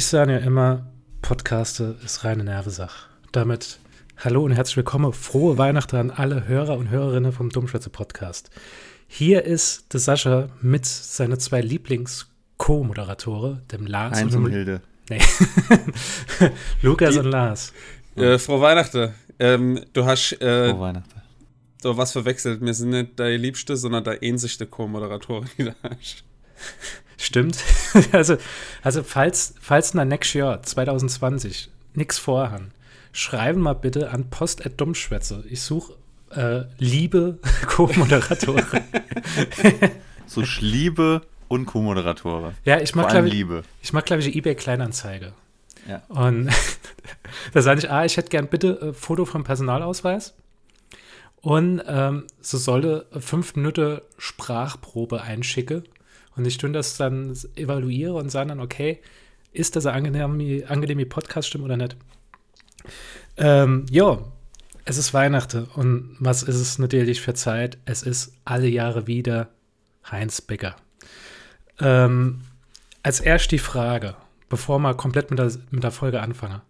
Ich sage ja immer, Podcaste ist reine Nervesache. Damit hallo und herzlich willkommen. Frohe Weihnachten an alle Hörer und Hörerinnen vom Dummschwätze Podcast. Hier ist der Sascha mit seinen zwei Lieblings-Co-Moderatoren, dem Lars Heinz und, und Hilde. Nee. Lukas Die, und Lars. Äh, frohe Weihnachten. Ähm, du hast äh, Frohe Weihnachten. So was verwechselt. Wir sind nicht deine Liebste, sondern deine ähnlichste Co-Moderatorin, die du hast. Stimmt. also, also falls, falls nach next year 2020 nichts vorhaben, schreiben mal bitte an post.dummschwätze. Ich suche äh, liebe Co-Moderatoren. so Liebe und Co-Moderatoren. Ja, ich mag, glaube ich, ich mag, glaube ich, eBay Kleinanzeige. Ja. Und da sage ich, ah, ich hätte gern bitte äh, Foto vom Personalausweis. Und ähm, so sollte fünf Minuten Sprachprobe einschicke. Und ich tue das dann evaluiere und sage dann, okay, ist das eine angenehme, angenehme Podcast-Stimme oder nicht? Ähm, ja, es ist Weihnachten. Und was ist es natürlich für Zeit? Es ist alle Jahre wieder Heinz Becker. Ähm, als erst die Frage, bevor wir komplett mit der, mit der Folge anfangen.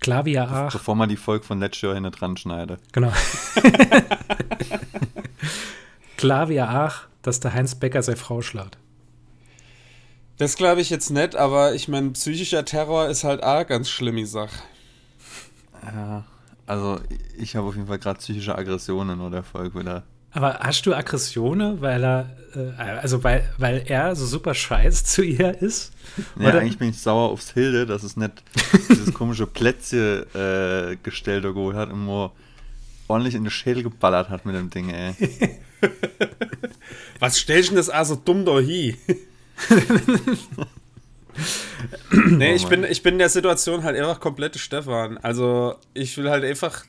Klavier Ach. Bevor man die Folge von letztes Jahr hinten dran schneidet. Genau. Klavier Ach, dass der Heinz Becker seine Frau schlägt. Das glaube ich jetzt nicht, aber ich meine, psychischer Terror ist halt auch ganz schlimme Sache. Ja, also ich habe auf jeden Fall gerade psychische Aggressionen oder Erfolg wieder. Aber hast du Aggressionen, weil er, äh, also weil, weil er so super scheiß zu ihr ist? Ja, Oder? eigentlich bin ich sauer aufs Hilde, dass es nicht dieses komische Plätzchen äh, gestellt geholt hat und nur ordentlich in den Schädel geballert hat mit dem Ding, ey. Was stellst du denn das also dumm da hin? Nee, ich bin, ich bin in der Situation halt einfach komplette Stefan. Also, ich will halt einfach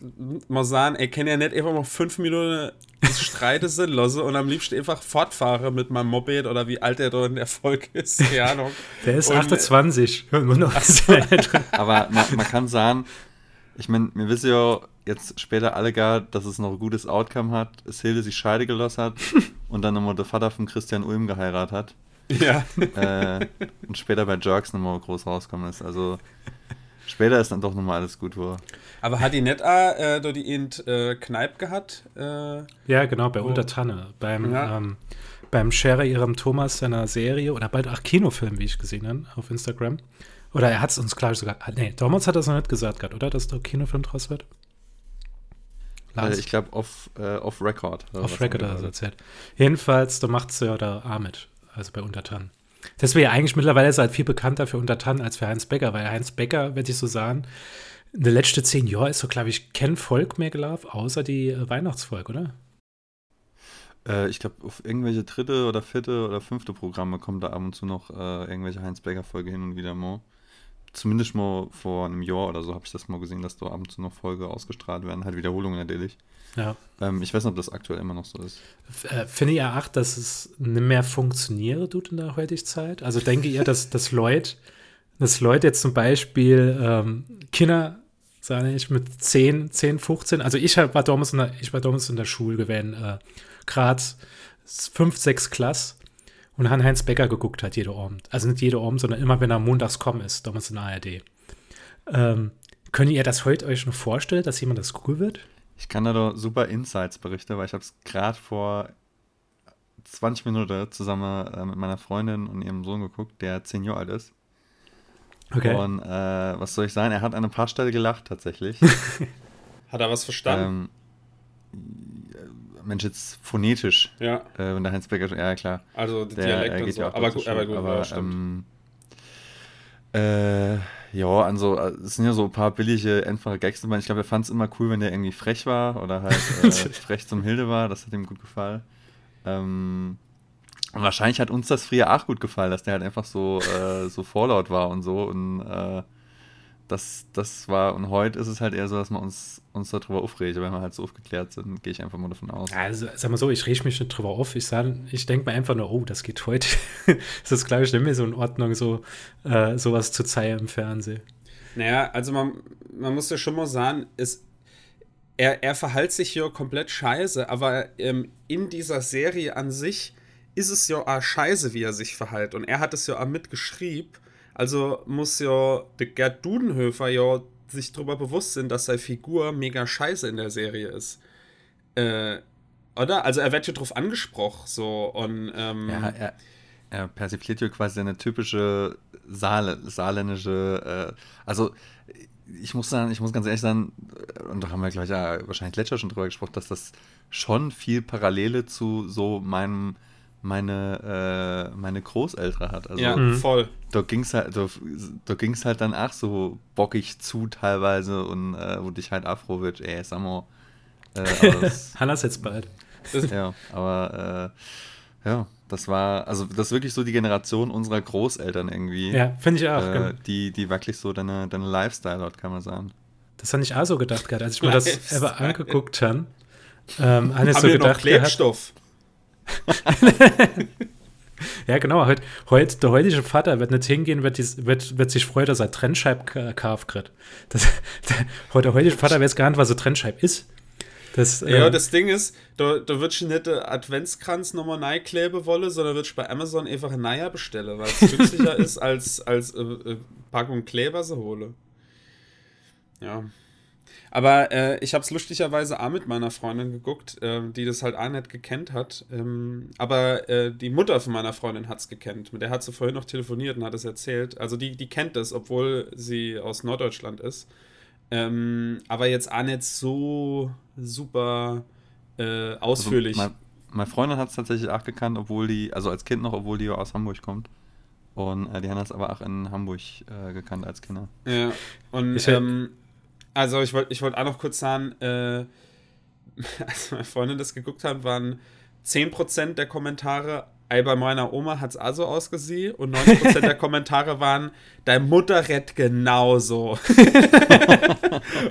mal sagen, er kann ja nicht einfach mal fünf Minuten Streite sinnlose und am liebsten einfach fortfahre mit meinem Moped oder wie alt er da in der Folge ist. Keine Ahnung. Der ist und, 28. Aber man, man, kann sagen, ich meine, wir wissen ja jetzt später alle gar, dass es noch ein gutes Outcome hat. Es Hilde sich Scheide gelassen hat und dann nochmal der Vater von Christian Ulm geheiratet hat. Ja. Äh, und später bei Jerks nochmal groß rauskommen ist. Also später ist dann doch nochmal alles gut wo. Aber hat die nicht äh, äh, die in äh, Kneipe gehabt? Äh, ja, genau, bei oh. Untertanne. Beim, ja. ähm, beim Share ihrem Thomas seiner Serie oder bei ach, Kinofilm, wie ich gesehen habe, auf Instagram. Oder er hat es uns klar sogar. Ah, nee, damals hat er es noch nicht gesagt gehabt, oder? Dass da Kinofilm draus wird? Lars? ich glaube, off, äh, off Record. Off Record hat er erzählt. Jedenfalls, da macht es ja der Ahmed also bei Untertan. Das wäre ja eigentlich mittlerweile halt viel bekannter für Untertan als für Heinz Becker, weil Heinz Becker, wenn ich so sagen, in den letzten zehn Jahren ist so, glaube ich, kein Volk mehr gelaufen, außer die äh, Weihnachtsfolge, oder? Äh, ich glaube, auf irgendwelche dritte oder vierte oder fünfte Programme kommt da ab und zu noch äh, irgendwelche Heinz Becker-Folge hin und wieder mal. Zumindest mal vor einem Jahr oder so habe ich das mal gesehen, dass da ab und zu noch Folge ausgestrahlt werden. Halt Wiederholungen natürlich. Ja. Ähm, ich weiß nicht, ob das aktuell immer noch so ist. Äh, finde ihr auch, dass es nicht mehr funktioniert tut in der heutigen Zeit? Also denke ihr, dass, dass Leute, dass Leute jetzt zum Beispiel ähm, Kinder, sage ich, mit 10, 10, 15, also ich war damals in der, ich war damals in der Schule gewesen, äh, gerade 5, 6 Klasse und Heinz Becker geguckt hat, jede Abend. Also nicht jede Abend, sondern immer, wenn er montags kommen ist, damals in der ARD. Ähm, könnt ihr das heute euch noch vorstellen, dass jemand das cool wird? Ich kann da doch super Insights berichten, weil ich habe es gerade vor 20 Minuten zusammen äh, mit meiner Freundin und ihrem Sohn geguckt, der 10 Jahre alt ist. Okay. Und äh, was soll ich sagen? Er hat an ein paar Stellen gelacht tatsächlich. hat er was verstanden? Ähm, Mensch, jetzt phonetisch. Ja. Äh, wenn der Heinz Becker, ja klar. Also der, Dialekt äh, und so. aber, gut, aber gut, aber, ja, stimmt. Ähm, äh, ja, also es sind ja so ein paar billige, einfache Gags. Ich glaube, er fand es immer cool, wenn der irgendwie frech war oder halt äh, frech zum Hilde war. Das hat ihm gut gefallen. Ähm, und wahrscheinlich hat uns das früher auch gut gefallen, dass der halt einfach so, äh, so vorlaut war und so. Und äh, das, das war, und heute ist es halt eher so, dass man uns, uns darüber aufregt. Wenn wir halt so aufgeklärt sind, gehe ich einfach mal davon aus. Also, sag mal so, ich rege mich nicht drüber auf. Ich, ich denke mir einfach nur, oh, das geht heute. das ist, glaube ich, nicht mehr so in Ordnung, so äh, sowas zu zeigen im Fernsehen. Naja, also man, man muss ja schon mal sagen, es, er, er verhält sich hier komplett scheiße, aber ähm, in dieser Serie an sich ist es ja auch scheiße, wie er sich verhält. Und er hat es ja auch mitgeschrieben Also muss ja der Gerd Dudenhöfer ja sich darüber bewusst sein, dass seine Figur mega scheiße in der Serie ist. Äh, oder? Also er wird ja drauf angesprochen, so und ähm, ja, er, er persifliert ja quasi eine typische Saale, saarländische, äh, also ich muss sagen, ich muss ganz ehrlich sagen, und da haben wir gleich ja wahrscheinlich letztes schon drüber gesprochen, dass das schon viel Parallele zu so meinem meine, äh, meine Großeltern hat. Also, ja, mhm. voll. Da ging es halt, da, da ging's halt dann auch so bockig zu teilweise und äh, wo dich halt Afro wird, ey, sag mal. Äh, Hannas jetzt bald. ja, aber äh, ja, das war, also das ist wirklich so die Generation unserer Großeltern irgendwie. Ja, finde ich auch. Äh, genau. die, die wirklich so deine, deine Lifestyle hat, kann man sagen. Das habe ich auch so gedacht gerade, als ich mir das ever angeguckt habe. Ähm, habe ich so gedacht, noch Klebstoff. ja, genau. Heut, heut, der heutige Vater wird nicht hingehen, wird, dies, wird, wird sich freuen, dass er Trennscheib kauft kriegt. Das, der, der heutige Vater weiß gar nicht, was so Trennscheib ist. Das, ja, äh, das Ding ist, da, da wird ich nicht Adventskranz nochmal neu kleben wollen, sondern wird bei Amazon einfach ein neuer bestellen, weil es günstiger ist, als, als äh, äh, Packung Kleber zu holen. Ja. Aber äh, ich habe es lustigerweise auch mit meiner Freundin geguckt, äh, die das halt auch nicht gekannt hat. Ähm, aber äh, die Mutter von meiner Freundin hat es gekannt. Mit der hat sie vorhin noch telefoniert und hat es erzählt. Also die, die kennt es, obwohl sie aus Norddeutschland ist. Ähm, aber jetzt auch nicht so super äh, ausführlich. Also mein, meine Freundin hat es tatsächlich auch gekannt, obwohl die, also als Kind noch, obwohl die aus Hamburg kommt. Und äh, die haben das aber auch in Hamburg äh, gekannt als Kinder. Ja, und ich, ähm, also ich wollte ich wollt auch noch kurz sagen, äh, als meine Freundin das geguckt hat, waren 10% der Kommentare Ey, bei meiner Oma hat es also ausgesehen und 90% der Kommentare waren, deine Mutter rett genauso.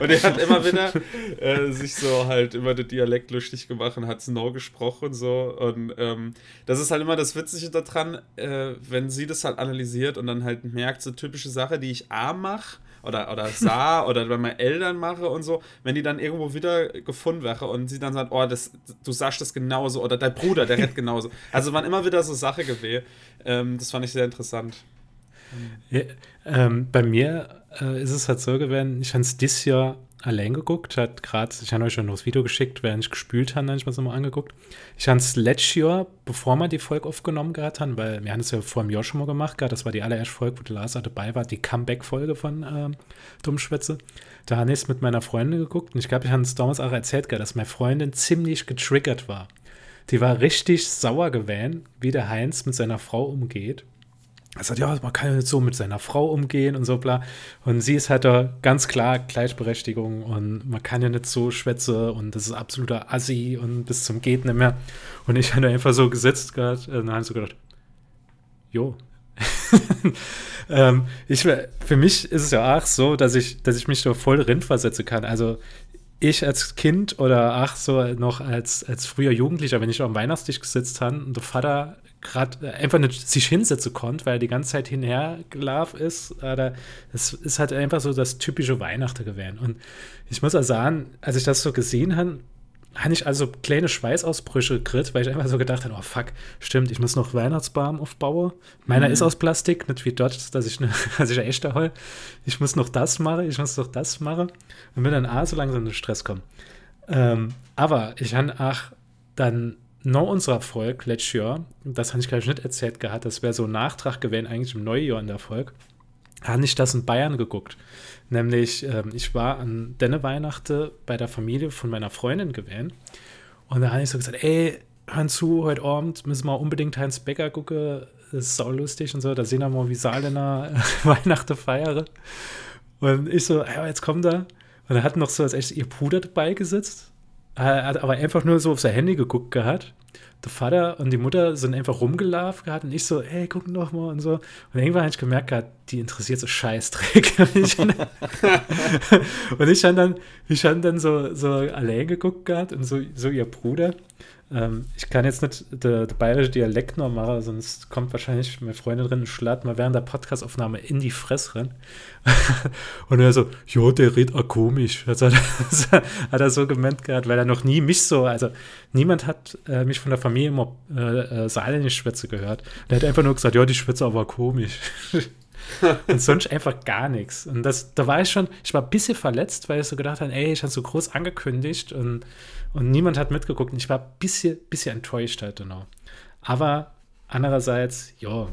und er hat immer wieder äh, sich so halt über den Dialekt lustig gemacht und hat no gesprochen so. Und ähm, das ist halt immer das Witzige daran, äh, wenn sie das halt analysiert und dann halt merkt, so typische Sache, die ich A mache oder, oder sah oder bei meinen Eltern mache und so, wenn die dann irgendwo wieder gefunden wäre und sie dann sagt, oh, das, du sagst das genauso oder dein Bruder, der rennt genauso. Also waren immer wieder so Sache gewesen. Ähm, das fand ich sehr interessant. Ja, ähm, bei mir äh, ist es halt so gewesen, ich habe es dieses Jahr allein geguckt, hat gerade, ich habe euch schon noch das Video geschickt, während ich gespielt habe, habe ich mir das mal angeguckt. Ich habe es letztes Jahr, bevor wir die Folge aufgenommen gehabt haben, weil wir haben es ja vor einem Jahr schon mal gemacht, gehabt, das war die allererste Folge, wo der Lars dabei war, die Comeback-Folge von äh, Dummschwätze. Da habe ich es mit meiner Freundin geguckt und ich glaube, ich habe es damals auch erzählt, gehabt, dass meine Freundin ziemlich getriggert war. Die war richtig sauer gewesen, wie der Heinz mit seiner Frau umgeht. Er sagt, ja, man kann ja nicht so mit seiner Frau umgehen und so bla. Und sie ist halt da ganz klar Gleichberechtigung und man kann ja nicht so schwätze und das ist absoluter Assi und bis zum geht nicht mehr. Und ich habe einfach so gesetzt gerade und dann habe ich so gedacht, jo. ähm, ich, für mich ist es ja auch so, dass ich, dass ich mich da voll drin versetzen kann. Also ich als Kind oder ach so noch als, als früher Jugendlicher, wenn ich dem Weihnachtstisch gesetzt habe und der Vater gerade äh, einfach nicht sich hinsetzen konnte, weil er die ganze Zeit hinhergelaufen ist. Oder es ist halt einfach so das typische Weihnachten gewesen. Und ich muss auch sagen, als ich das so gesehen habe, habe ich also kleine Schweißausbrüche gekriegt, weil ich einfach so gedacht habe, oh fuck, stimmt, ich muss noch Weihnachtsbaum aufbauen. Meiner mhm. ist aus Plastik, nicht wie dort, dass ich, ne, dass ich eine echte hol. Ich muss noch das machen, ich muss noch das machen. Und bin dann A, so langsam in den Stress kommen. Ähm, aber ich habe auch dann noch unserer Folge letztes Jahr, das habe ich glaube ich nicht erzählt gehabt, das wäre so ein Nachtrag gewesen eigentlich im Neujahr in der Folge, habe ich das in Bayern geguckt. Nämlich, ähm, ich war an denne Weihnachten bei der Familie von meiner Freundin gewesen und da habe ich so gesagt, ey, hör zu, heute Abend müssen wir unbedingt Heinz Becker gucken, das ist sau lustig und so, da sehen wir mal, wie Saarländer Weihnachten feiern. Und ich so, ja, jetzt kommt er. Und er hat noch so als echt ihr Bruder dabei gesetzt hat aber einfach nur so auf sein Handy geguckt gehabt. Der Vater und die Mutter sind einfach rumgelaufen gehabt und ich so, ey, guck noch mal und so. Und irgendwann habe ich gemerkt gehabt, die interessiert so Scheißdreck. und ich habe dann, ich hab dann so, so allein geguckt gehabt und so, so ihr Bruder. Ähm, ich kann jetzt nicht der bayerische Dialekt noch machen, sonst kommt wahrscheinlich meine Freundin drin und schlatt mal während der Podcastaufnahme in die Fresse rein. und er so, jo, der redet auch komisch. Also hat, hat er so gemeint gehabt, weil er noch nie mich so, also niemand hat äh, mich von der Familie immer äh, äh, saarländisch Schwätze gehört. Der hat einfach nur gesagt, ja, die Schwätze aber komisch. und sonst einfach gar nichts. Und das, da war ich schon, ich war ein bisschen verletzt, weil ich so gedacht habe, ey, ich habe so groß angekündigt und, und niemand hat mitgeguckt. Und ich war ein bisschen, bisschen enttäuscht halt, genau. Aber andererseits, ja,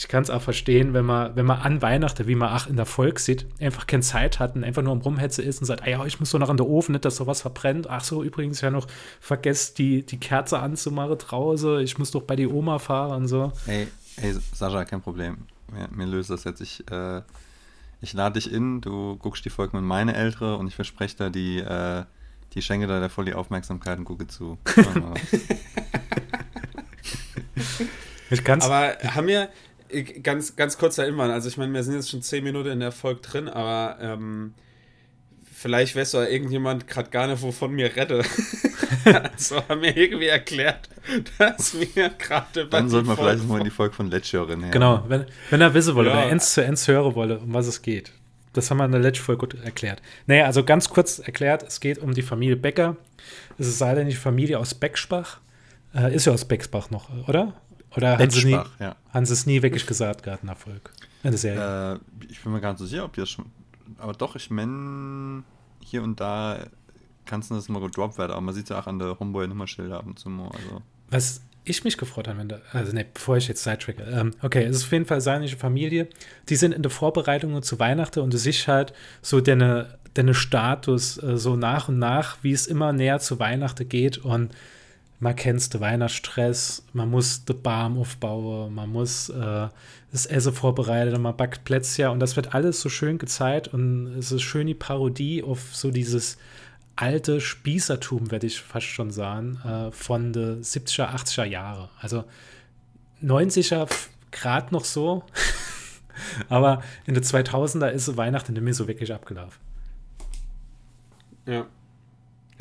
ich kann es auch verstehen, wenn man, wenn man an Weihnachten, wie man auch in der Volk sieht, einfach keine Zeit hat und einfach nur am Rumhetze ist und sagt, ah ja, ich muss so noch an der Ofen, nicht, dass sowas verbrennt. Ach so, übrigens ja noch vergesst, die, die Kerze anzumachen draußen. Ich muss doch bei die Oma fahren und so. Hey, hey Sascha, kein Problem. Mir, mir löst das jetzt. Ich, äh, ich lade dich in, du guckst die Folge mit meine Ältere und ich verspreche da die, äh, die schenke da voll die Aufmerksamkeit und gucke zu. ich kann's. Aber haben wir, ganz, ganz kurzer Inwand. Also ich meine, wir sind jetzt schon zehn Minuten in der Folge drin, aber ähm, vielleicht weißt du ja irgendjemand gerade gar nicht, wovon mir rette. also haben mir irgendwie erklärt, dass mir gerade Dann sollten wir vielleicht mal in die Folge von Let's hören. Genau, wenn, wenn er wissen wolle, ja. wenn er eins zu eins hören wolle, um was es geht. Das haben wir in der letzten Folge gut erklärt. Naja, also ganz kurz erklärt, es geht um die Familie Becker. Es ist leider nicht die Familie aus Beckspach. Äh, ist ja aus Becksbach noch, oder? Oder haben sie, nie, ja. haben sie es nie wirklich gesagt, Gartenerfolg? In der Serie? Äh, ich bin mir gar nicht so sicher, ob die das schon. Aber doch, ich meine, hier und da kannst du das mal gedroppt werden, aber man sieht ja auch an der Homeboy-Nummerschilder ab und zu mal. Also. Was ich mich gefreut habe, wenn da, also ne, bevor ich jetzt sidetracke, ähm, okay, es ist auf jeden Fall seine Familie, die sind in der Vorbereitung zu Weihnachten und du siehst halt so deine, deine Status äh, so nach und nach, wie es immer näher zu Weihnachten geht und man kennt den Weihnachtsstress, man muss den Baum aufbauen, man muss äh, das Essen vorbereiten, man backt Plätzchen und das wird alles so schön gezeigt und es ist schön die Parodie auf so dieses alte Spießertum, werde ich fast schon sagen, äh, von den 70er, 80er Jahre. Also 90er Grad noch so, aber in den 2000er ist Weihnachten mehr so wirklich abgelaufen. Ja,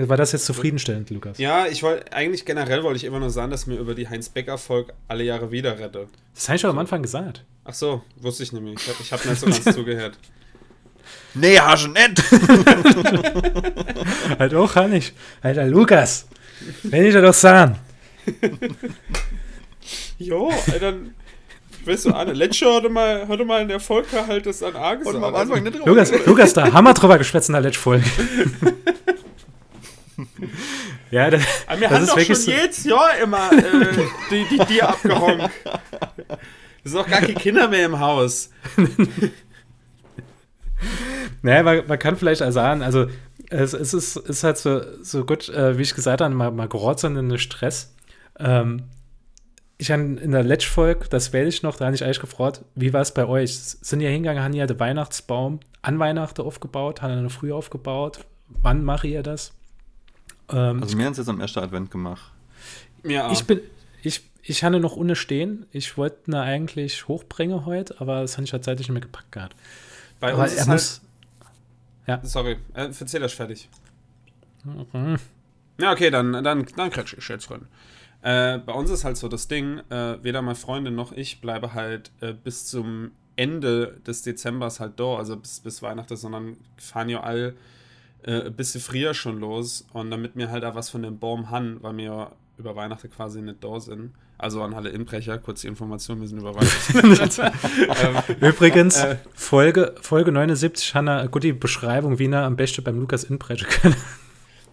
war das jetzt zufriedenstellend, Lukas? Ja, ich wollte, eigentlich generell wollte ich immer nur sagen, dass mir über die Heinz-Becker-Folge alle Jahre wieder rette. Das habe ich schon am Anfang gesagt. Ach so, wusste ich nämlich. Ich, habe nicht so ganz zugehört. Nee, hast du nicht. halt auch, kann ich. Alter, Lukas, wenn ich dir doch sagen. jo, dann weißt du, Anne Letscher hatte mal, hatte mal in der Folge halt das an A gesagt. Und am Anfang nicht Lukas, Lukas, da haben wir drüber geschwätzt in der Letsch-Folge. ja, das, Aber wir das haben ist doch schon so jedes Jahr immer äh, die, die Tier abgehongt. Es sind auch gar keine Kinder mehr im Haus. naja, man, man, kann vielleicht auch sagen, also es, es ist, ist halt so, so gut, äh, wie ich gesagt habe, man, man gerät so in den Stress. Ähm, ich habe in der letzten Folge, das werde ich noch, da habe ich eigentlich gefragt, wie war es bei euch? Sind ihr hingegangen, haben ihr den Weihnachtsbaum an Weihnachten aufgebaut, haben eine früh aufgebaut? Wann mache ihr das? Ähm, also wir haben es jetzt am ersten Advent gemacht. Ja. Ich bin, ich, ich hatte noch ohne stehen. Ich wollte ihn eigentlich hochbringen heute, aber das habe ich halt zeitlich nicht mehr gepackt gehabt. Bei aber uns er muss. Halt, ja. Sorry, äh, erzähl das fertig. Mhm. Ja, okay, dann, dann, dann kretsch ich jetzt drin. Äh, bei uns ist halt so das Ding, äh, weder meine Freundin noch ich bleibe halt äh, bis zum Ende des Dezembers halt da, also bis, bis Weihnachten, sondern fahren ja all äh, ein bisschen früher schon los und damit mir halt auch was von dem Baum han, weil wir über Weihnachten quasi nicht da sind. Also an alle Inbrecher, kurz die Information, wir sind über Weihnachten. ähm, Übrigens, äh, Folge, Folge 79, Hanna, gut die Beschreibung, wie er am besten beim Lukas Inbrecher kann.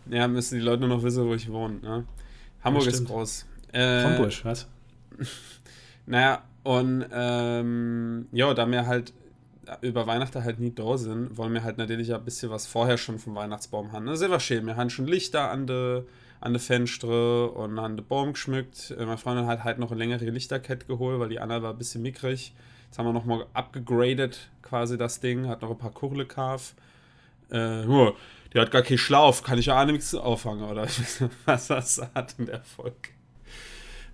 Ja, müssen die Leute nur noch wissen, wo ich wohne. Ne? Hamburg ja, ist groß. Äh, Hamburg, was? naja, und ähm, ja, da mir halt über Weihnachten halt nie da sind, wollen wir halt natürlich ein bisschen was vorher schon vom Weihnachtsbaum haben. Ne? Sehr war schön. Wir haben schon Lichter an der an de Fenster und an den Baum geschmückt. Äh, meine Freundin hat halt noch eine längere Lichterkette geholt, weil die Anna war ein bisschen mickrig. Jetzt haben wir nochmal abgegradet, quasi das Ding. Hat noch ein paar Kurle gekauft. Äh, nur, die hat gar keinen Schlauf. Kann ich ja auch nichts auffangen, oder was das hat in der Folge.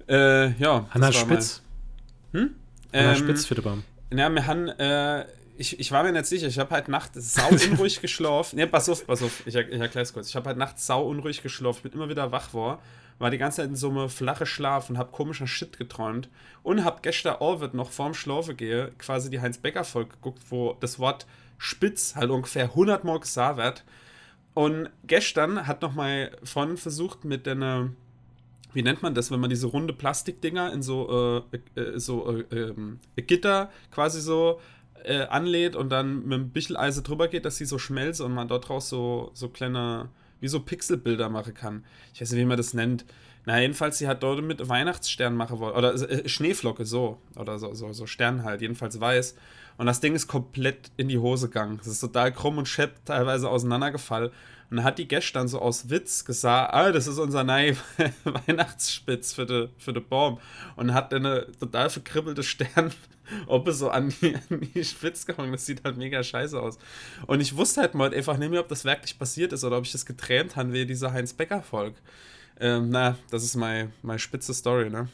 Äh, ja. Hanna Spitz. Mein, hm? Hanna ähm, Spitz für den Baum. Ja, wir haben äh, ich, ich war mir nicht sicher. Ich habe halt nachts sau unruhig geschlafen. Ne, pass auf, pass auf. Ich, ich erkläre es kurz. Ich habe halt nachts sau unruhig geschlafen. Ich bin immer wieder wach war. War die ganze Zeit in so einem flachen Schlaf und habe komischer Shit geträumt. Und habe gestern Abend noch vorm Schlafen gehe quasi die Heinz-Becker-Folge geguckt, wo das Wort Spitz halt ungefähr 100 Mal gesagt wird. Und gestern hat noch mal Freundin versucht mit einer wie nennt man das, wenn man diese runde Plastikdinger in so, äh, äh, so äh, ähm, Gitter quasi so äh, anlädt und dann mit einem Bicheleise drüber geht, dass sie so schmelzt und man dort draus so, so kleine, wie so Pixelbilder machen kann. Ich weiß nicht, wie man das nennt. Na, jedenfalls, sie hat dort mit Weihnachtsstern machen wollen. Oder äh, Schneeflocke, so. Oder so, so, so Stern halt, jedenfalls weiß. Und das Ding ist komplett in die Hose gegangen. Das ist total krumm und schepp teilweise auseinandergefallen. Und hat die gestern so aus Witz gesagt, ah, das ist unser neue Weihnachtsspitz für den für de Baum. Und hat eine total verkribbelte Stern, ob es so an die, an die Spitze gehangen. Das sieht halt mega scheiße aus. Und ich wusste halt mal einfach nicht mehr, ob das wirklich passiert ist oder ob ich das geträumt habe, wie dieser Heinz-Becker-Volk. Ähm, na, das ist meine my spitze Story, ne?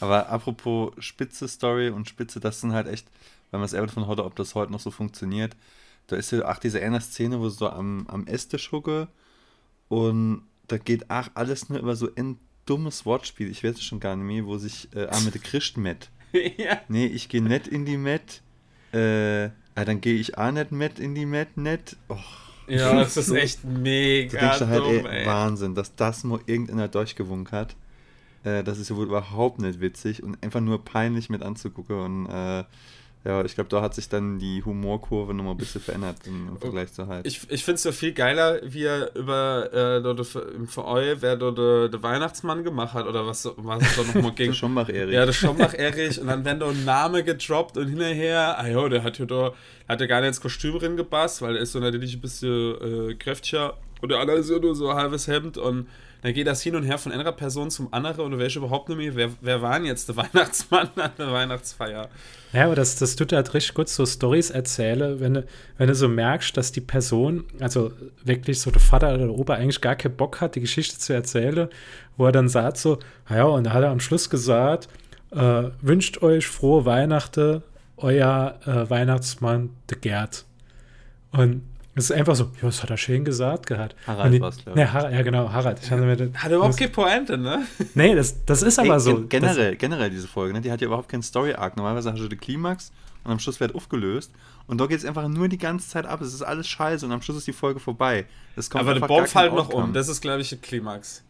Aber apropos spitze Story und spitze, das sind halt echt, wenn man es eher davon heute, ob das heute noch so funktioniert, da ist ja auch diese eine Szene, wo sie so am, am Esstisch hucke und da geht auch alles nur über so ein dummes Wortspiel, ich weiß es schon gar nicht mehr, wo sich äh, ah, mit Christ met. ja. Nee, ich gehe nicht in die Met. Äh, ah, dann gehe ich auch nicht mit in die Met, nicht. Oh. Ja, das ist echt mega. Denkst halt, dumm, ey, ey. Wahnsinn, dass das mal irgendeiner durchgewunken hat. Äh, das ist ja wohl überhaupt nicht witzig und einfach nur peinlich mit anzugucken und äh, ja, ich glaube, da hat sich dann die Humorkurve nochmal ein bisschen verändert im, im Vergleich zu halt. Ich, ich finde es so viel geiler, wie er über äh, dort für euch, wer dort der, der Weihnachtsmann gemacht hat oder was, was es da nochmal ging. der Schombach-Erich. Ja, der Schombach-Erich. und dann werden da ein Name gedroppt und hinterher, ah jo, der hat ja da, hat ja gar nicht ins Kostüm drin gepasst, weil er ist so natürlich ein bisschen äh, kräftiger und der andere ist ja nur so ein halbes Hemd und dann geht das hin und her von einer Person zum anderen und du weißt überhaupt nicht mehr, wer, wer war jetzt der Weihnachtsmann an der Weihnachtsfeier. Ja, aber das, das tut halt richtig gut, so Stories erzähle, wenn wenn du so merkst, dass die Person, also wirklich so der Vater oder der Opa eigentlich gar keinen Bock hat, die Geschichte zu erzählen, wo er dann sagt so, naja, und da hat er am Schluss gesagt, äh, wünscht euch frohe Weihnachten, euer äh, Weihnachtsmann, der Gerd. Und es ist einfach so, ja, das hat er schön gesagt gehabt. Harald war es, glaube ich. Har ja, genau, Harald. Ich hatte mir das, hat überhaupt keine Pointe, ne? Nee, das, das ist aber Ey, so. Generell, generell diese Folge, ne? die hat ja überhaupt keinen Story-Arc. Normalerweise hast du den Klimax und am Schluss wird aufgelöst. Und da geht es einfach nur die ganze Zeit ab. Es ist alles scheiße und am Schluss ist die Folge vorbei. aber der Baum fällt noch um. Das ist, glaube ich, der Klimax.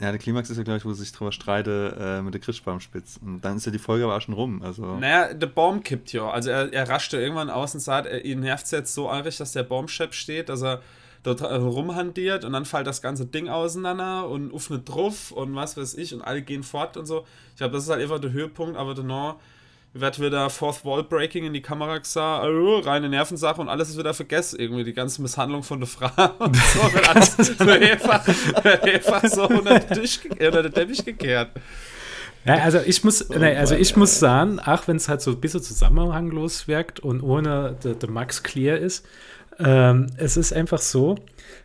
Ja, der Klimax ist ja, glaube ich, wo sie sich drüber streite äh, mit der Christbaumspitz. Und dann ist ja die Folge aber auch schon rum. Also. Naja, der Baum kippt ja. Also er, er raschte irgendwann aus und sagt, er, ihn nervt es jetzt so eilig, dass der Baumschepp steht, dass er dort rumhandiert und dann fällt das ganze Ding auseinander und öffnet drauf und was weiß ich und alle gehen fort und so. Ich glaube, das ist halt einfach der Höhepunkt, aber danach wird wieder Fourth Wall Breaking in die Kamera gesagt, oh, reine Nervensache und alles ist wieder vergessen. Irgendwie die ganze Misshandlung von der Frau und so wird alles so einfach, einfach so unter den, Tisch, unter den Teppich gekehrt. Ja, also ich muss, oh, nee, also ich muss sagen, auch wenn es halt so ein bisschen zusammenhanglos wirkt und ohne der Max clear ist, ähm, es ist einfach so,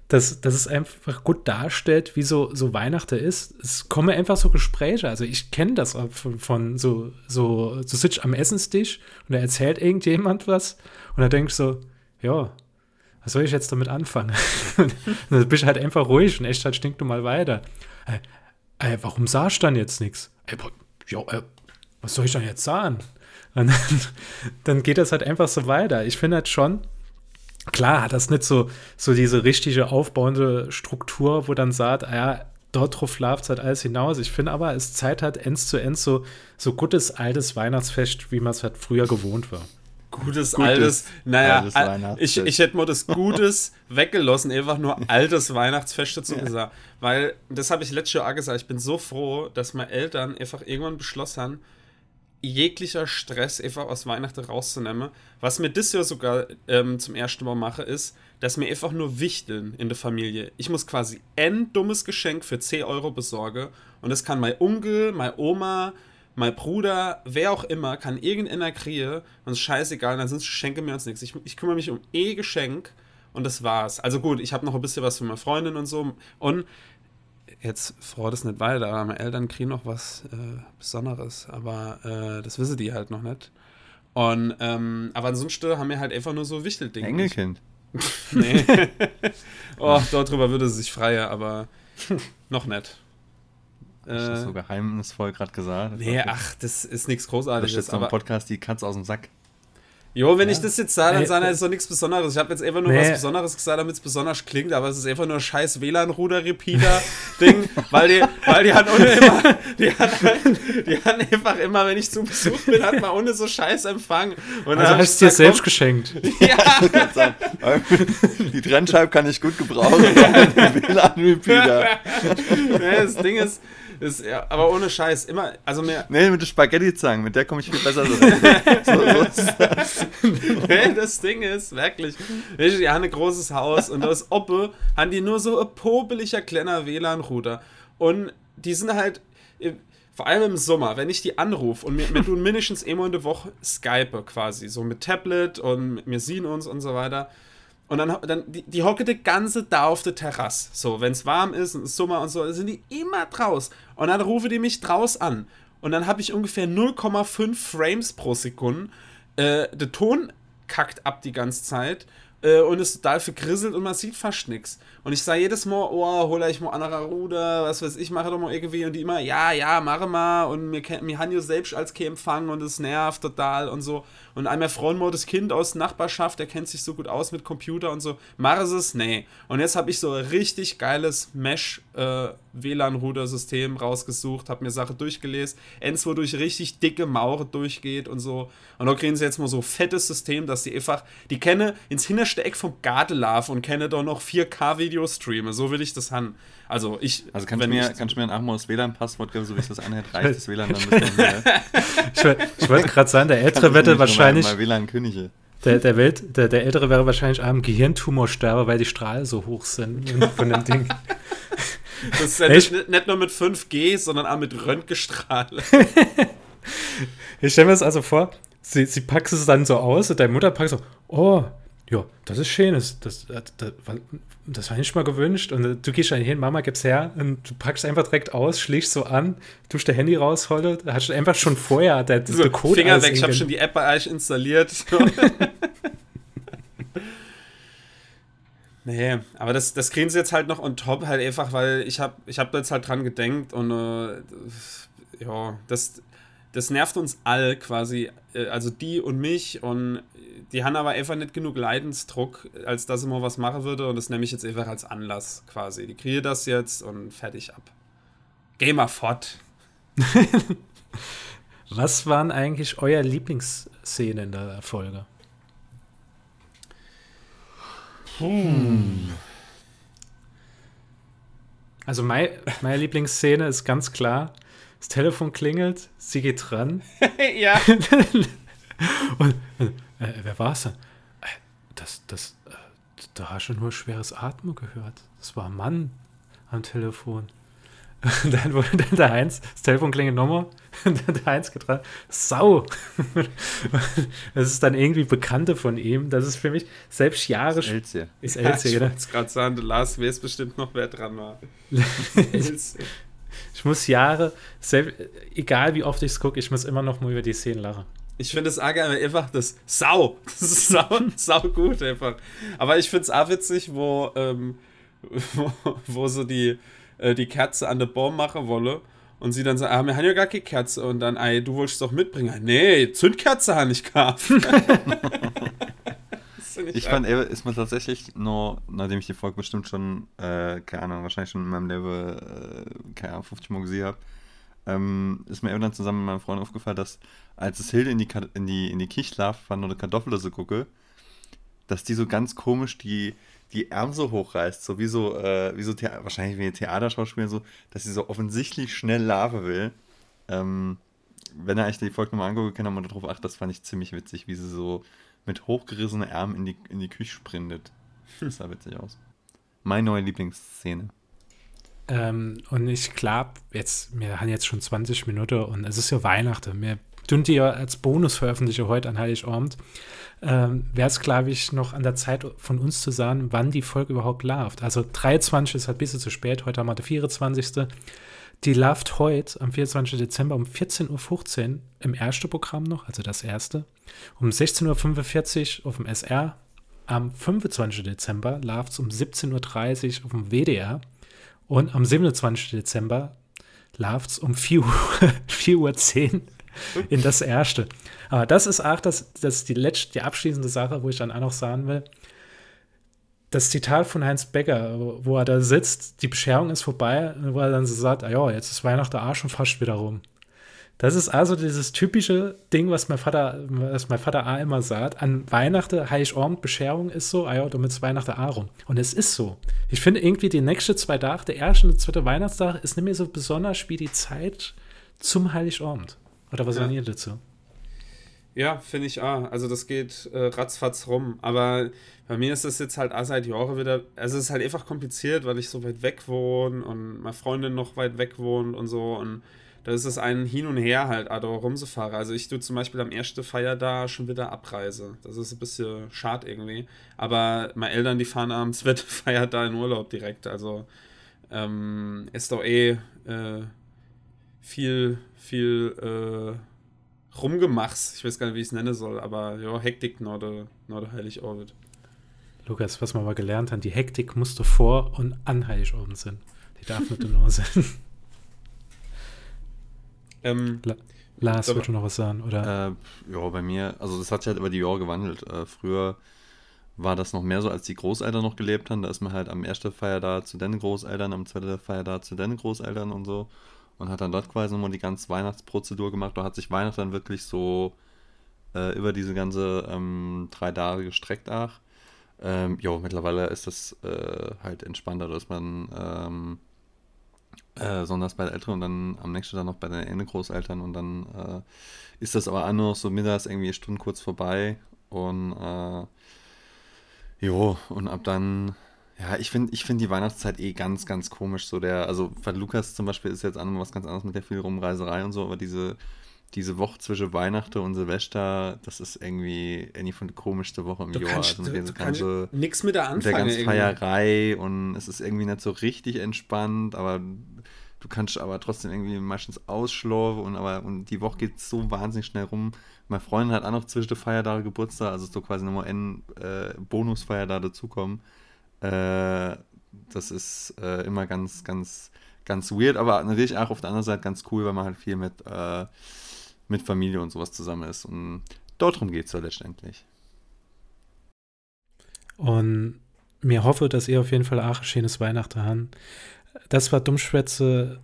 dass, dass es einfach gut darstellt, wie so, so Weihnachten ist. Es kommen einfach so Gespräche. Also ich kenne das von, von so, so, du sitzt am Essenstisch und da erzählt irgendjemand was und da denkst du so, ja, was soll ich jetzt damit anfangen? dann bist halt einfach ruhig und echt halt stinkt du mal weiter. Äh, äh, warum sagst du dann jetzt nichts? Äh, ja, äh, was soll ich dann jetzt sagen? Und dann, dann geht das halt einfach so weiter. Ich finde halt schon, klar hat das nicht so, so diese richtige aufbauende Struktur, wo dann sagt, ah ja, dort drauf läuft halt alles hinaus. Ich finde aber, es Zeit hat ends zu ends so, so gutes altes Weihnachtsfest, wie man es halt früher gewohnt war. Gutes, gutes altes, naja, altes ich, ich hätte mal das Gutes weggelassen, einfach nur altes Weihnachtsfest dazu ja. gesagt. Weil, das habe ich letztes Jahr auch gesagt, ich bin so froh, dass meine Eltern einfach irgendwann beschlossen haben, jeglicher Stress einfach aus Weihnachten rauszunehmen. Was mir das ja sogar ähm, zum ersten Mal mache, ist, dass mir einfach nur wichteln in der Familie. Ich muss quasi ein dummes Geschenk für 10 Euro besorgen und das kann mein Onkel, meine Oma, mein Bruder, wer auch immer, kann irgendeiner kriegen und es ist scheißegal, dann sind Geschenke mir uns nichts. Ich, ich kümmere mich um eh Geschenk und das war's. Also gut, ich habe noch ein bisschen was für meine Freundin und so und jetzt freut es nicht weiter, aber meine Eltern kriegen noch was äh, Besonderes, aber äh, das wissen die halt noch nicht. Und, ähm, aber ansonsten haben wir halt einfach nur so Wichteldinge. Engelkind. nee. oh, darüber würde sie sich freier, aber noch nicht. Hast du das so äh, geheimnisvoll gerade gesagt? Nee, ach, das ist nichts Großartiges. Das ist jetzt im Podcast die Katze aus dem Sack. Jo, wenn ja. ich das jetzt sage, dann sage ich, so nichts Besonderes. Ich habe jetzt einfach nur nee. was Besonderes gesagt, damit es besonders klingt, aber es ist einfach nur ein scheiß WLAN-Ruder-Repeater-Ding, weil die, weil die hat ohne immer, die hat, die hat einfach immer, wenn ich zu Besuch bin, hat man ohne so scheiß Empfang. Und also hast du dir selbst komm, geschenkt. Ja. die Trennscheibe kann ich gut gebrauchen. WLAN-Repeater. nee, das Ding ist, ist, ja, aber ohne Scheiß, immer, also mehr. Nee, mit der Spaghetti-Zangen, mit der komme ich viel besser so, so das. nee, das Ding ist, wirklich, die haben ein großes Haus und das Oppe haben die nur so ein popeliger kleiner WLAN-Router. Und die sind halt, vor allem im Sommer, wenn ich die anrufe und wir, wir tun mindestens immer in der Woche Skype quasi, so mit Tablet und wir sehen uns und so weiter. Und dann, dann die, die hocke die ganze da auf der Terrasse. So, wenn es warm ist und Sommer und so, sind die immer draus. Und dann rufe die mich draus an. Und dann habe ich ungefähr 0,5 Frames pro Sekunde. Äh, der Ton kackt ab die ganze Zeit äh, und ist total vergrisselt und man sieht fast nichts. Und ich sage jedes Mal, oh, hol ich mal anderer Ruder, was weiß ich, mache doch mal irgendwie. Und die immer, ja, ja, mache mal. Und mir, mir haben ja selbst als empfangen und es nervt total und so. Und einmal das Kind aus Nachbarschaft, der kennt sich so gut aus mit Computer und so. Mach es? Nee. Und jetzt habe ich so ein richtig geiles Mesh äh, rausgesucht, habe mir Sache durchgelesen. Eins, wodurch richtig dicke Mauer durchgeht und so. Und da kriegen sie jetzt mal so fettes System, dass sie einfach, die kenne ins hinterste Eck vom Garten laufen und kenne doch noch 4K-Video streame. So will ich das haben. Also ich. Also kannst du mir, ich, kannst du mir ein Achmos WLAN-Passwort geben, so wie ich das anhält, reicht das WLAN dann ein bisschen Ich, ich wollte gerade sagen, der ältere Wette wahrscheinlich. Mal, mal WLAN-Könige. Der, der, Welt, der, der Ältere wäre wahrscheinlich am Gehirntumor sterbe, weil die Strahlen so hoch sind von dem Ding. Das ist ja nicht, nicht, nur mit 5G, sondern auch mit Röntgenstrahlen. ich stelle mir das also vor, sie, sie packt es dann so aus und deine Mutter packt so, oh, ja, das ist schön, das, das, das, das war nicht mal gewünscht. Und du gehst dann hin, Mama, gib's her und du packst einfach direkt aus, schlägst so an, tust dein Handy raus, da hast du einfach schon vorher der, so, der Code Finger weg, ich habe schon die App bei euch installiert. nee, aber das, das kriegen sie jetzt halt noch on top, halt einfach, weil ich habe ich hab jetzt halt dran gedenkt und äh, ja, das, das nervt uns all quasi, äh, also die und mich und die haben aber einfach nicht genug Leidensdruck, als dass ich mal was machen würde und das nehme ich jetzt einfach als Anlass quasi. Die kriege das jetzt und fertig ab. Geh mal fort. was waren eigentlich euer Lieblingsszenen in der Folge? Hm. Also mein, meine Lieblingsszene ist ganz klar, das Telefon klingelt, sie geht dran. ja. und, äh, wer war es denn? Äh, das, das, äh, da hast du nur schweres Atmen gehört. Das war ein Mann am Telefon. Und dann wurde dann der Heinz, das Telefon klingelt nochmal, und dann der Heinz getragen, Sau! Das ist dann irgendwie Bekannte von ihm. Das ist für mich selbst Jahre. Ist Elsie. Ist Elsie, ja, ich wollte gerade sagen, der Lars weiß bestimmt noch, wer dran war. ich muss Jahre, selbst, egal wie oft ich es gucke, ich muss immer noch mal über die Szenen lachen. Ich finde das Ärger einfach das Sau. Das ist sau, sau gut einfach. Aber ich finde es auch witzig, wo, ähm, wo, wo so die, äh, die Kerze an der Baum machen wolle. Und sie dann sagt, ah, wir haben ja gar keine Kerze. Und dann, ey, du wolltest doch mitbringen. Nee, Zündkerze habe ich gehabt. ich fand, ey, ist mir tatsächlich nur, nachdem ich die Folge bestimmt schon, äh, keine Ahnung, wahrscheinlich schon in meinem Level, äh, keine Ahnung, 50 Mal gesehen habe, ähm, ist mir irgendwann zusammen mit meinem Freund aufgefallen, dass als es Hilde in die, in die, in die Kichschlafpfanne oder Kartoffel gucke, dass die so ganz komisch die, die Arme so hochreißt, so wie so, äh, wie so wahrscheinlich wie Theaterschauspieler so, dass sie so offensichtlich schnell Lava will. Ähm, wenn ihr euch die Folge nochmal anguckt, kann man darauf achten, das fand ich ziemlich witzig, wie sie so mit hochgerissenen Armen in die, in die Küche sprintet. Das sah witzig aus. Meine neue Lieblingsszene. Ähm, und ich glaube, jetzt, wir haben jetzt schon 20 Minuten und es ist ja Weihnachten. Wir tun die ja als Bonus veröffentliche heute an Heiligabend. Ähm, Wäre es, glaube ich, noch an der Zeit von uns zu sagen, wann die Folge überhaupt läuft. Also 23 ist halt ein bisschen zu spät, heute haben wir der 24. Die läuft heute am 24. Dezember um 14.15 Uhr im ersten Programm noch, also das erste. Um 16.45 Uhr auf dem SR. Am 25. Dezember läuft es um 17.30 Uhr auf dem WDR. Und am 27. Dezember läuft es um 4 Uhr, 4 Uhr 10 in das erste. Aber das ist auch das, das die letzte, die abschließende Sache, wo ich dann auch noch sagen will. Das Zitat von Heinz Becker, wo er da sitzt, die Bescherung ist vorbei, wo er dann so sagt, ah ja, jetzt ist Weihnachten auch schon fast wieder rum. Das ist also dieses typische Ding, was mein Vater, was mein Vater A immer sagt. An Weihnachten, Heiligabend, Bescherung ist so, ah ja, damit Weihnachten A rum. Und es ist so. Ich finde irgendwie die nächsten zwei Tage, der erste und der zweite Weihnachtstag, ist nicht mehr so besonders wie die Zeit zum Heiligabend. Oder was ja. sagen ihr dazu? Ja, finde ich auch. Also das geht äh, ratzfatz rum. Aber bei mir ist das jetzt halt auch seit Jahren wieder, also es ist halt einfach kompliziert, weil ich so weit weg wohne und meine Freundin noch weit weg wohnt und so. Und da ist es ein Hin und Her halt, da rumzufahren. Also ich tue zum Beispiel am ersten Feier da schon wieder Abreise. Das ist ein bisschen schade irgendwie. Aber meine Eltern, die fahren am zweiten Feier da in Urlaub direkt. Also ähm, ist doch eh äh, viel, viel äh, Rumgemachs. Ich weiß gar nicht, wie ich es nennen soll, aber ja, Hektik Norde, Norde Heiligabend. Lukas, was man mal gelernt hat, die Hektik musste vor und an Heiligabend sein. Die darf nicht nur sein. Ähm, La Lars würde noch was sagen, oder? Äh, ja, bei mir, also das hat sich halt über die Jahre gewandelt. Äh, früher war das noch mehr so, als die Großeltern noch gelebt haben. Da ist man halt am ersten Feier da zu den Großeltern, am zweiten Feier da zu den Großeltern und so. Und hat dann dort quasi nochmal die ganze Weihnachtsprozedur gemacht. Da hat sich Weihnachten dann wirklich so äh, über diese ganze ähm, drei Tage gestreckt auch. Ähm, jo, mittlerweile ist das äh, halt entspannter, dass man ähm, äh, sondern bei den Eltern und dann am nächsten Tag noch bei den Endegroßeltern und dann äh, ist das aber auch nur noch so mittags irgendwie Stunden kurz vorbei und äh, jo, und ab dann, ja, ich finde ich find die Weihnachtszeit eh ganz, ganz komisch, so der, also bei Lukas zum Beispiel ist jetzt an was ganz anderes mit der viel Rumreiserei und so, aber diese diese Woche zwischen Weihnachten und Silvester, das ist irgendwie irgendwie von der komischste Woche im du Jahr. Kannst, also mit du, ganze, nichts mit der anfangen. Mit der ganzen Feierei und es ist irgendwie nicht so richtig entspannt, aber du kannst aber trotzdem irgendwie meistens ausschlafen und aber und die Woche geht so wahnsinnig schnell rum. Meine Freundin hat auch noch zwischen den Feiertagen Geburtstag, also so quasi nochmal ein äh, Bonusfeier da dazukommen. Äh, das ist äh, immer ganz, ganz, ganz weird, aber natürlich auch auf der anderen Seite ganz cool, weil man halt viel mit äh, mit Familie und sowas zusammen ist. Und darum geht es ja letztendlich. Und mir hoffe, dass ihr auf jeden Fall auch ein schönes Weihnachten habt. Das war Dummschwätze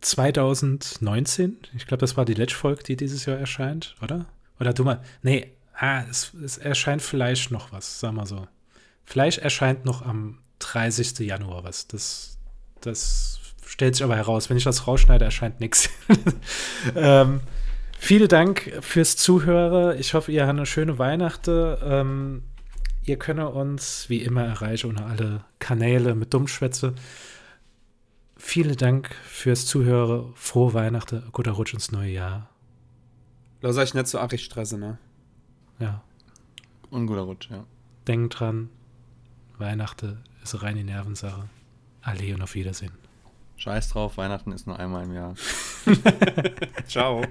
2019. Ich glaube, das war die letzte Folge, die dieses Jahr erscheint, oder? Oder du mal, nee, ah, es, es erscheint vielleicht noch was, sag mal so. Vielleicht erscheint noch am 30. Januar was. Das, das stellt sich aber heraus. Wenn ich das rausschneide, erscheint nichts. ähm, Vielen Dank fürs Zuhören. Ich hoffe, ihr habt eine schöne Weihnachten. Ähm, ihr könnt uns wie immer erreichen unter alle Kanäle mit Dummschwätze. Vielen Dank fürs Zuhören. Frohe Weihnachten, guter Rutsch ins neue Jahr. Lass euch nicht so arg Stress, ne? Ja. Und guter Rutsch, ja. Denkt dran, Weihnachten ist rein die Nervensache. Alle und auf Wiedersehen. Scheiß drauf, Weihnachten ist nur einmal im Jahr. Ciao.